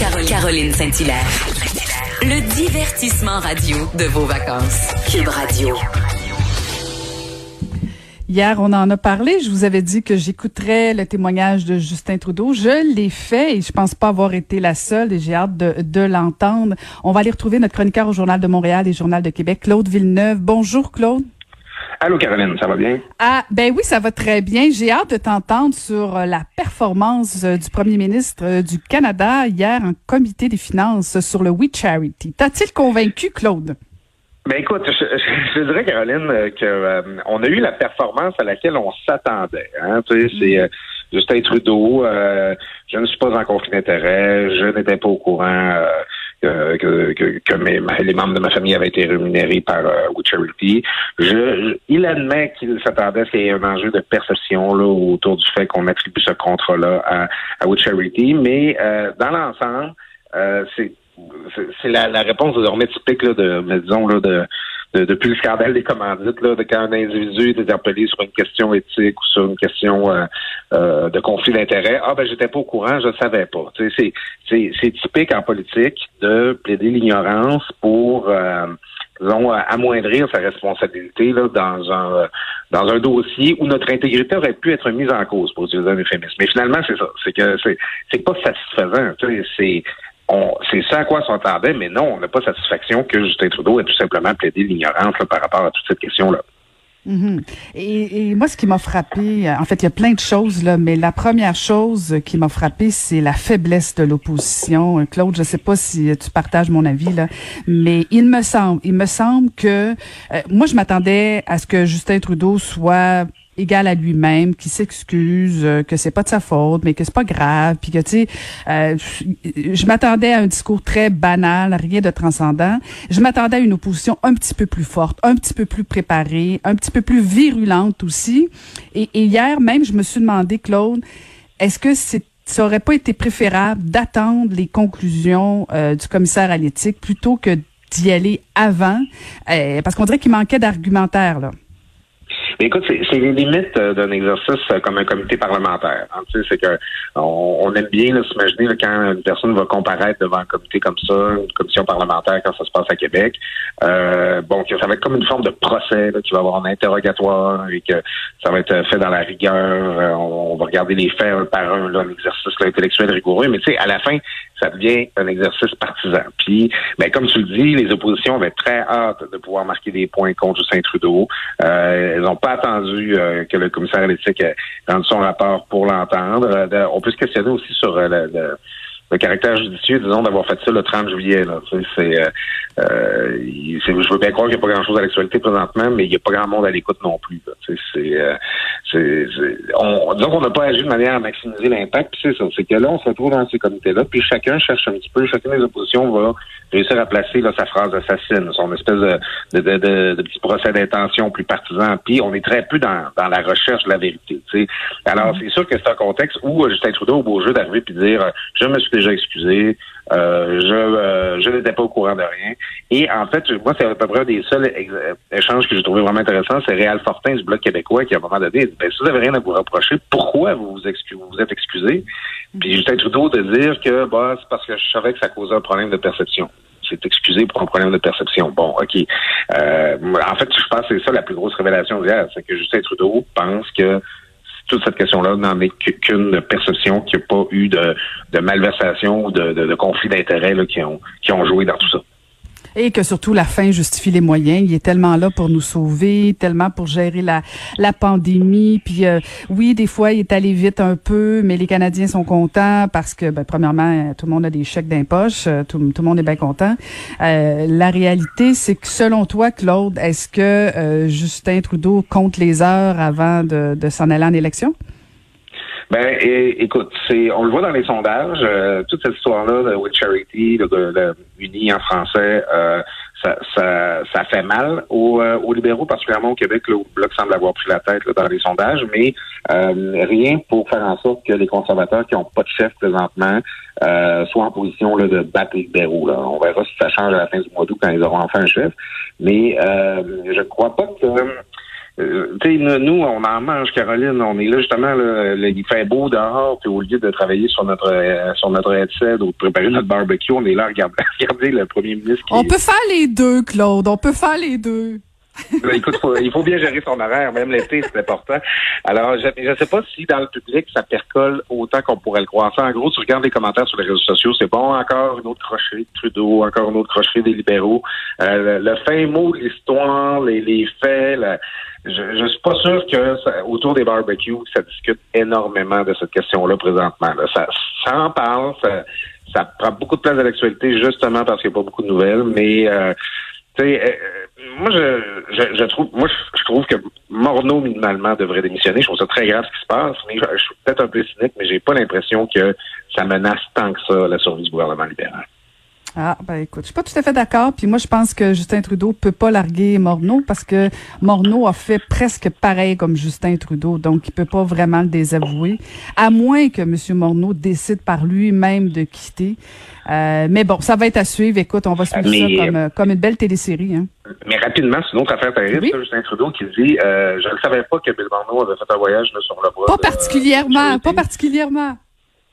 Caroline, Saint-Hilaire. Le divertissement radio de vos vacances. Cube Radio. Hier, on en a parlé. Je vous avais dit que j'écouterais le témoignage de Justin Trudeau. Je l'ai fait et je pense pas avoir été la seule et j'ai hâte de, de l'entendre. On va aller retrouver notre chroniqueur au Journal de Montréal et Journal de Québec, Claude Villeneuve. Bonjour, Claude. Allô Caroline, ça va bien? Ah, ben oui, ça va très bien. J'ai hâte de t'entendre sur euh, la performance euh, du premier ministre euh, du Canada hier en comité des finances sur le We Charity. T'as-t-il convaincu, Claude? Ben écoute, je, je, dirais Caroline que on a eu la performance à laquelle on s'attendait. Hein? Tu sais, c'est Justin Trudeau. je ne suis pas en conflit d'intérêt. Je n'étais pas au courant que, que, que mes, les membres de ma famille avaient été rémunérés par euh, Charity. Je, il admet qu'il s'attendait à ce qu'il y ait un enjeu de perception là, autour du fait qu'on attribue ce contrat-là à, à Charity, mais euh, dans l'ensemble, euh, c'est c'est la, la, réponse désormais typique là, de, disons, là, de, depuis le scandale des commandites, là, de quand un individu est interpellé sur une question éthique ou sur une question euh, euh, de conflit d'intérêt, ah ben j'étais pas au courant, je savais pas. C'est, c'est, c'est typique en politique de plaider l'ignorance pour euh, disons, amoindrir sa responsabilité là, dans un dans un dossier où notre intégrité aurait pu être mise en cause, pour utiliser un euphémisme. Mais finalement, c'est ça. C'est que c'est, c'est pas satisfaisant. C'est c'est ça à quoi s'entendait, mais non, on n'a pas satisfaction que Justin Trudeau ait tout simplement plaidé l'ignorance par rapport à toute cette question-là. Mm-hmm. et, moi, ce qui m'a frappé, en fait, il y a plein de choses là, mais la première chose qui m'a frappé, c'est la faiblesse de l'opposition. Claude, je sais pas si tu partages mon avis là, mais il me semble, il me semble que euh, moi, je m'attendais à ce que Justin Trudeau soit égal à lui-même, qui s'excuse, euh, que c'est pas de sa faute, mais que c'est pas grave, puis que tu sais, euh, je, m'attendais à un discours très banal, rien de transcendant. Je m'attendais à une opposition un petit peu plus forte, un petit peu plus préparée, un petit peu plus virulente aussi. Et, hier même, je me suis demandé, Claude, est-ce que ça aurait pas été préférable d'attendre les conclusions euh, du commissaire à l'éthique plutôt que d'y aller avant, parce qu'on dirait qu'il manquait d'argumentaire là. Mais écoute, c'est les limites euh, d'un exercice euh, comme un comité parlementaire. Hein, tu sais, c'est que on, aime bien s'imaginer quand une personne va comparaître devant un comité comme ça, une commission parlementaire quand ça se passe à Québec. Euh, bon, que ça va être comme une forme de procès, là, qui va avoir un interrogatoire et que ça va être fait dans la rigueur. Euh, on, va regarder les faits un par un, là, un exercice intellectuel rigoureux. Mais tu sais, à la fin, ça devient un exercice partisan. Puis, ben, comme tu le dis, les oppositions avaient très hâte de pouvoir marquer des points contre Justin Trudeau. Euh, elles n'ont pas attendu euh, que le commissaire à l'éthique rendu son rapport pour l'entendre. Euh, on peut se questionner aussi sur le, le caractère judicieux, disons, d'avoir fait ça le 30 juillet. Là. C'est, euh, euh je veux bien croire qu'il n'y a pas grand-chose à l'actualité présentement, mais il n'y a pas grand monde à l'écoute non plus. C'est, euh, c'est, on, disons qu'on n'a pas agi de manière à maximiser l'impact. Puis c'est ça, c'est que là, on se retrouve dans ces comités-là, puis chacun cherche un petit peu, chacune des oppositions va réussir à placer là, sa phrase assassine, son espèce de, de, de, de, petit procès d'intention plus partisan. Puis on est très peu dans, dans la recherche de la vérité. Alors, mm-hmm. c'est sûr que c'est un contexte où Justin Trudeau au beau jeu d'arriver puis dire je me suis déjà excusé. Euh, je euh, je n'étais pas au courant de rien. Et en fait, moi, c'est à peu près un des seuls échanges que j'ai trouvé vraiment intéressant. C'est Réal Fortin du Bloc québécois qui, à un moment donné, dit, ben, si vous n'avez rien à vous reprocher, pourquoi vous vous, vous êtes excusé? Puis Justin Trudeau de dire que bah, c'est parce que je savais que ça causait un problème de perception c'est excusé pour un problème de perception. Bon, OK. Euh, en fait, je pense que c'est ça la plus grosse révélation d'hier, c'est que Justin Trudeau pense que toute cette question-là n'en est qu'une perception qu'il n'y a pas eu de, malversation ou de, de, conflit d'intérêts qui ont, qui ont joué dans tout ça. Et que surtout la fin justifie les moyens. Il est tellement là pour nous sauver, tellement pour gérer la, la pandémie. Puis euh, oui, des fois, il est allé vite un peu, mais les Canadiens sont contents parce que, ben, premièrement, tout le monde a des chèques d'impoche, euh, tout, tout, le monde est bien content. Euh, la réalité, c'est que selon toi, Claude, est-ce que Justin Trudeau compte les heures avant de, de s'en aller en élection? Ben, écoute, c'est, on le voit dans les sondages, euh, toute cette histoire-là de With Charity, de, de, Uni en français, euh, ça, ça, ça, fait mal aux, euh, aux, libéraux, particulièrement au Québec, là, où le Bloc semble avoir pris la tête dans les sondages, mais rien pour faire en sorte que les conservateurs qui n'ont pas de chef présentement soient en position là, de battre les libéraux. Là. On verra si ça change à la fin du mois d'août quand ils auront enfin un chef. Mais je ne crois pas que euh, nous, on en mange, Caroline. On est là justement, là, il fait beau dehors, puis au lieu de travailler sur notre euh, sur notre headset ou de préparer notre barbecue, on est là à regarder, le premier ministre. on peut faire les deux, Claude. On peut faire les deux. Ben, écoute, il faut bien gérer son horaire, même l'été, c'est important. Alors, je ne sais pas si dans le public, ça percole autant qu'on pourrait le croire. en gros, tu regardes les commentaires sur les réseaux sociaux, c'est bon, encore une autre crocherie de Trudeau, encore une autre crocherie des libéraux. Euh, le, fin mot de l'histoire, les, les faits, je, ne suis pas sûr que autour des barbecues, ça discute énormément de cette question-là présentement. Ça, ça en parle, ça, prend beaucoup de place à l'actualité justement parce qu'il n'y a pas beaucoup de nouvelles, mais euh, euh, moi je, je, trouve moi je, trouve que Morneau minimalement devrait démissionner. Je trouve ça très grave ce qui se passe, mais je, je suis peut-être un peu cynique, mais j'ai pas l'impression que ça menace tant que ça la survie du gouvernement libéral. Ah, ben écoute, je suis pas tout à fait d'accord. Puis moi, je pense que Justin Trudeau peut pas larguer Morneau parce que Morneau a fait presque pareil comme Justin Trudeau, donc il peut pas vraiment le désavouer, à moins que M. Morneau décide par lui-même de quitter. Euh, mais bon, ça va être à suivre. Écoute, on va suivre ça comme, euh, comme, une belle télésérie. Hein. Mais rapidement, c'est une autre affaire terrible, Justin Trudeau qui dit euh, Je ne savais pas que Bill Morneau avait fait un voyage sur le bois. Pas particulièrement, pas particulièrement.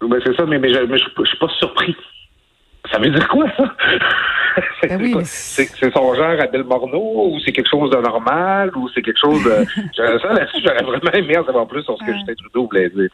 Ben, c'est ça, mais, mais, je, ne suis pas surpris. Ça veut dire quoi, ça? Ben c'est son genre à Morneau ou c'est quelque chose de normal ou c'est quelque chose de. ça, là-dessus, j'aurais vraiment aimé en savoir plus sur ce que Justin Trudeau voulait dire.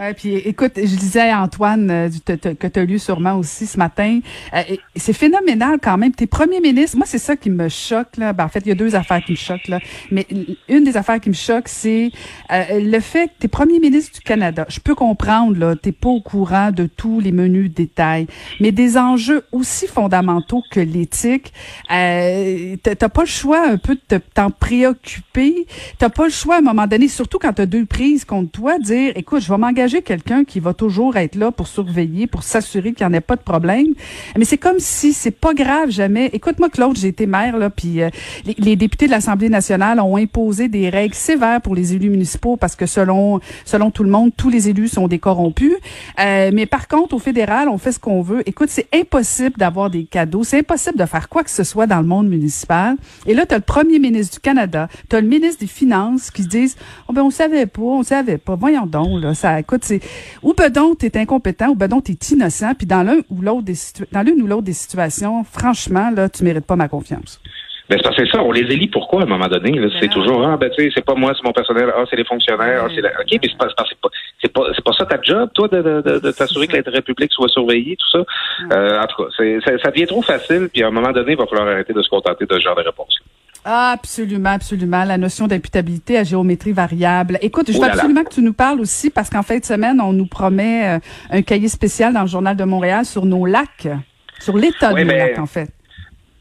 Ouais, puis écoute, je disais à Antoine euh, que tu as lu sûrement aussi ce matin, euh, c'est phénoménal quand même. Tes premiers ministres, moi c'est ça qui me choque là. Ben, en fait, il y a deux affaires qui me choquent là, mais une des affaires qui me choque, c'est euh, le fait que tes premiers ministres du Canada. Je peux comprendre là, t'es pas au courant de tous les menus détails, mais des enjeux aussi fondamentaux que l'éthique, euh, t'as pas le choix un peu de t'en préoccuper. T'as pas le choix à un moment donné, surtout quand t'as deux prises contre toi, dire, écoute, je vais m'engager quelqu'un qui va toujours être là pour surveiller, pour s'assurer qu'il n'y en ait pas de problème. Mais c'est comme si c'est pas grave jamais. Écoute-moi, Claude, j'ai été maire, là, puis euh, les, députés de l'Assemblée nationale ont imposé des règles sévères pour les élus municipaux parce que selon, selon tout le monde, tous les élus sont des corrompus. Euh, mais par contre, au fédéral, on fait ce qu'on veut. Écoute, c'est impossible d'avoir des cadeaux. C'est impossible de faire quoi que ce soit dans le monde municipal. Et là, tu as le premier ministre du Canada, tu as le ministre des Finances qui disent, oh ben, on savait pas, on savait pas. Voyons donc, là, ça, écoute, c'est ou ben donc t'es incompétent, ou ben donc t'es innocent, puis dans l'un ou l'autre des dans l'une ou l'autre des situations, franchement là, tu mérites pas ma confiance. Ben, c'est ça, on les élit pourquoi à un moment donné? C'est toujours ah ben tu sais, c'est pas moi, c'est mon personnel, ah c'est les fonctionnaires, ah, c'est la... OK, mais c'est pas c'est pas c'est pas c'est pas ça ta job, toi, de, de, de, t'assurer que l'intérêt public soit surveillé, tout ça. Euh, en tout cas, ça, ça devient trop facile, puis à un moment donné, il va falloir arrêter de se contenter de ce genre de réponse. Ah, absolument, absolument. La notion d'imputabilité à géométrie variable. Écoute, je veux absolument que tu nous parles aussi parce qu'en fin de semaine, on nous promet euh, un cahier spécial dans le Journal de Montréal sur nos lacs, sur l'état de nos lacs, en fait.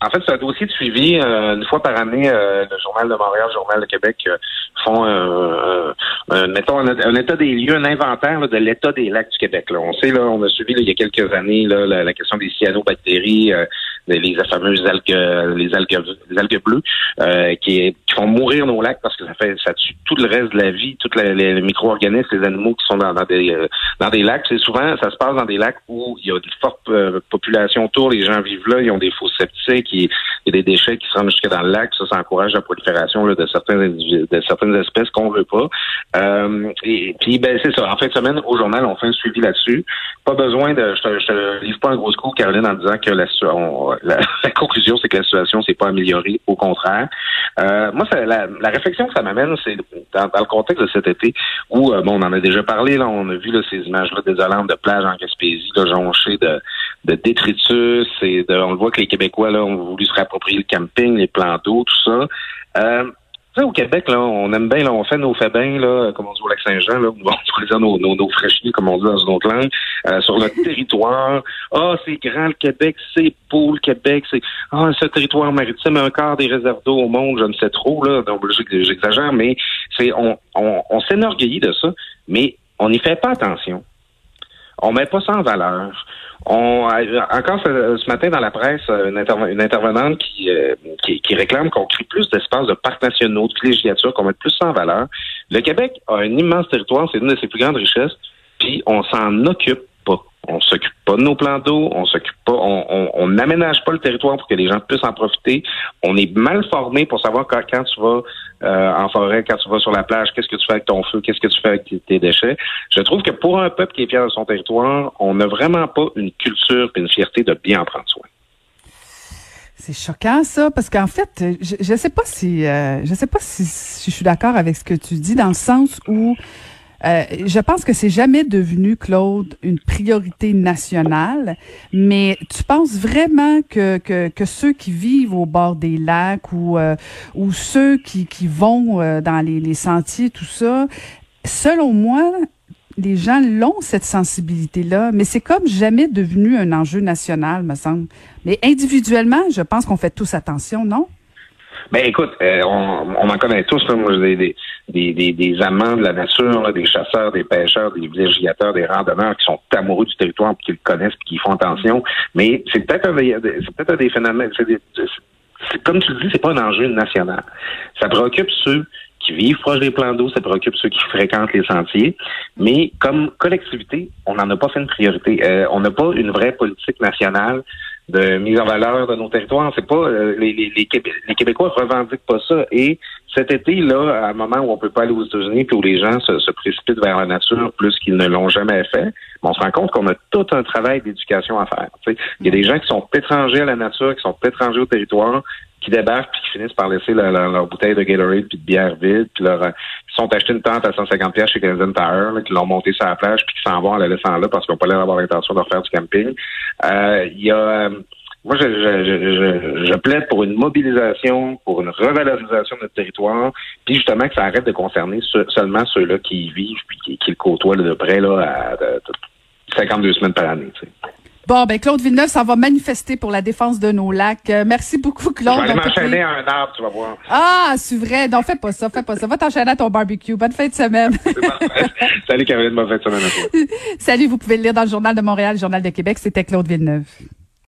En fait, c'est un dossier de suivi. Euh, une fois par année, euh, le Journal de Montréal, le Journal de Québec font un, mettons, un, état des lieux, un inventaire de l'état des lacs du Québec. Là. On sait, là, on a suivi il y a quelques années là, la, question des cyanobactéries, les fameuses algues, les algues, les algues bleues, euh, qui, qui, font mourir nos lacs parce que ça fait, ça tue tout le reste de la vie, tous les, micro-organismes, les animaux qui sont dans, des, euh, dans des lacs. C'est souvent, ça se passe dans des lacs où il y a une forte euh, population autour, les gens vivent là, ils ont des faux sceptiques, il, y a des déchets qui se rendent jusque dans le lac, ça, ça encourage la prolifération là, de certains de certaines espèces qu'on veut pas. et puis, ben, c'est ça. En fin de semaine, au journal, on fait un suivi là-dessus. Pas besoin de, je te, je te livre pas un gros coup, Caroline, en disant que la, on, la, conclusion, c'est que la situation s'est pas améliorée, au contraire. Euh, moi, ça, la, réflexion que ça m'amène, c'est dans, le contexte de cet été où, euh, bon, on en a déjà parlé, là, on a vu là, ces images-là désolantes de plages en Gaspésie, là, jonchées de, de détritus, et de, on le voit que les Québécois là, ont voulu se réapproprier le camping, les plans d'eau, tout ça. Euh, au Québec, là, on aime bien, là, on fait nos faits là, comme on dit au Lac-Saint-Jean, là, on dire nos, nos, nos comme on dit dans une autre langue, euh, sur notre territoire. Ah, c'est grand le Québec, c'est beau le Québec, c'est ah, ce territoire maritime, un quart des réserves d'eau au monde, je ne sais trop, là, donc j'exagère, mais c'est on, on, on s'énorgueillit de ça, mais on n'y fait pas attention. On met pas ça en valeur. On, encore ce, matin dans la presse, une, intervenante qui, qui, réclame qu'on crée plus d'espaces de parcs nationaux, de villégiature, qu'on mette plus ça en valeur. Le Québec a un immense territoire, c'est une de ses plus grandes richesses, puis on s'en occupe on s'occupe pas nos plans d'eau, on s'occupe pas, on n'aménage pas le territoire pour que les gens puissent en profiter. On est mal formé pour savoir quand, tu vas euh, en forêt, quand tu vas sur la plage, qu'est-ce que tu fais avec ton feu, qu'est-ce que tu fais avec tes déchets. Je trouve que pour un peuple qui est fier de son territoire, on n'a vraiment pas une culture et une fierté de bien en prendre soin. C'est choquant ça, parce qu'en fait, je, je sais pas si, euh, je sais pas si je suis d'accord avec ce que tu dis dans le sens où euh, je pense que c'est jamais devenu, Claude, une priorité nationale, mais tu penses vraiment que, que, que ceux qui vivent au bord des lacs ou, euh, ou ceux qui, qui vont euh, dans les, les sentiers, tout ça, selon moi, les gens l'ont, cette sensibilité-là, mais c'est comme jamais devenu un enjeu national, me semble. Mais individuellement, je pense qu'on fait tous attention, non? Ben écoute, euh, on, on en connaît tous, là, moi, des, des, des, des, amants de la nature, des chasseurs, des pêcheurs, des villégiateurs, des randonneurs qui sont amoureux du territoire, puis qui le connaissent, puis qui font attention. Mais c'est peut-être un, c'est peut-être un des phénomènes. C'est comme tu le dis, c'est pas un enjeu national. Ça préoccupe ceux qui vivent proche des plans d'eau, ça préoccupe ceux qui fréquentent les sentiers. Mais comme collectivité, on n'en a pas fait une priorité. Euh, on n'a pas une vraie politique nationale de mise en valeur de nos territoires. C'est pas euh, les, les, les, Québécois revendiquent pas ça. Et cet été, là, à un moment où on peut pas aller aux États-Unis, puis où les gens se, précipitent vers la nature plus qu'ils ne l'ont jamais fait, on se rend compte qu'on a tout un travail d'éducation à faire. Il y a des gens qui sont étrangers à la nature, qui sont étrangers au territoire, qui débarquent puis qui finissent par laisser leur, bouteille de Gatorade puis de bière vide, puis leur, ils sont achetés une tente à 150 pièces chez Canadian Tire, qui l'ont monté sur la plage puis qui s'en vont en la laissant là parce qu'ils n'ont pas l'air d'avoir l'intention de refaire du camping. Euh, il y a euh, moi, je, je, je, plaide pour une mobilisation, pour une revalorisation de notre territoire, puis justement que ça arrête de concerner seulement ceux-là qui y vivent puis qui, le côtoient de près là, à, 52 semaines par année. Bon, ben Claude Villeneuve, ça va manifester pour la défense de nos lacs. Euh, merci beaucoup, Claude. Je vais m'enchaîner à un arbre, tu vas voir. Ah, c'est vrai. Non, fais pas ça, fais pas ça. Va t'enchaîner à ton barbecue. Bonne fin de semaine. Salut, Caroline. Bonne fin de semaine à toi. Salut, vous pouvez le lire dans le Journal de Montréal, le Journal de Québec. C'était Claude Villeneuve.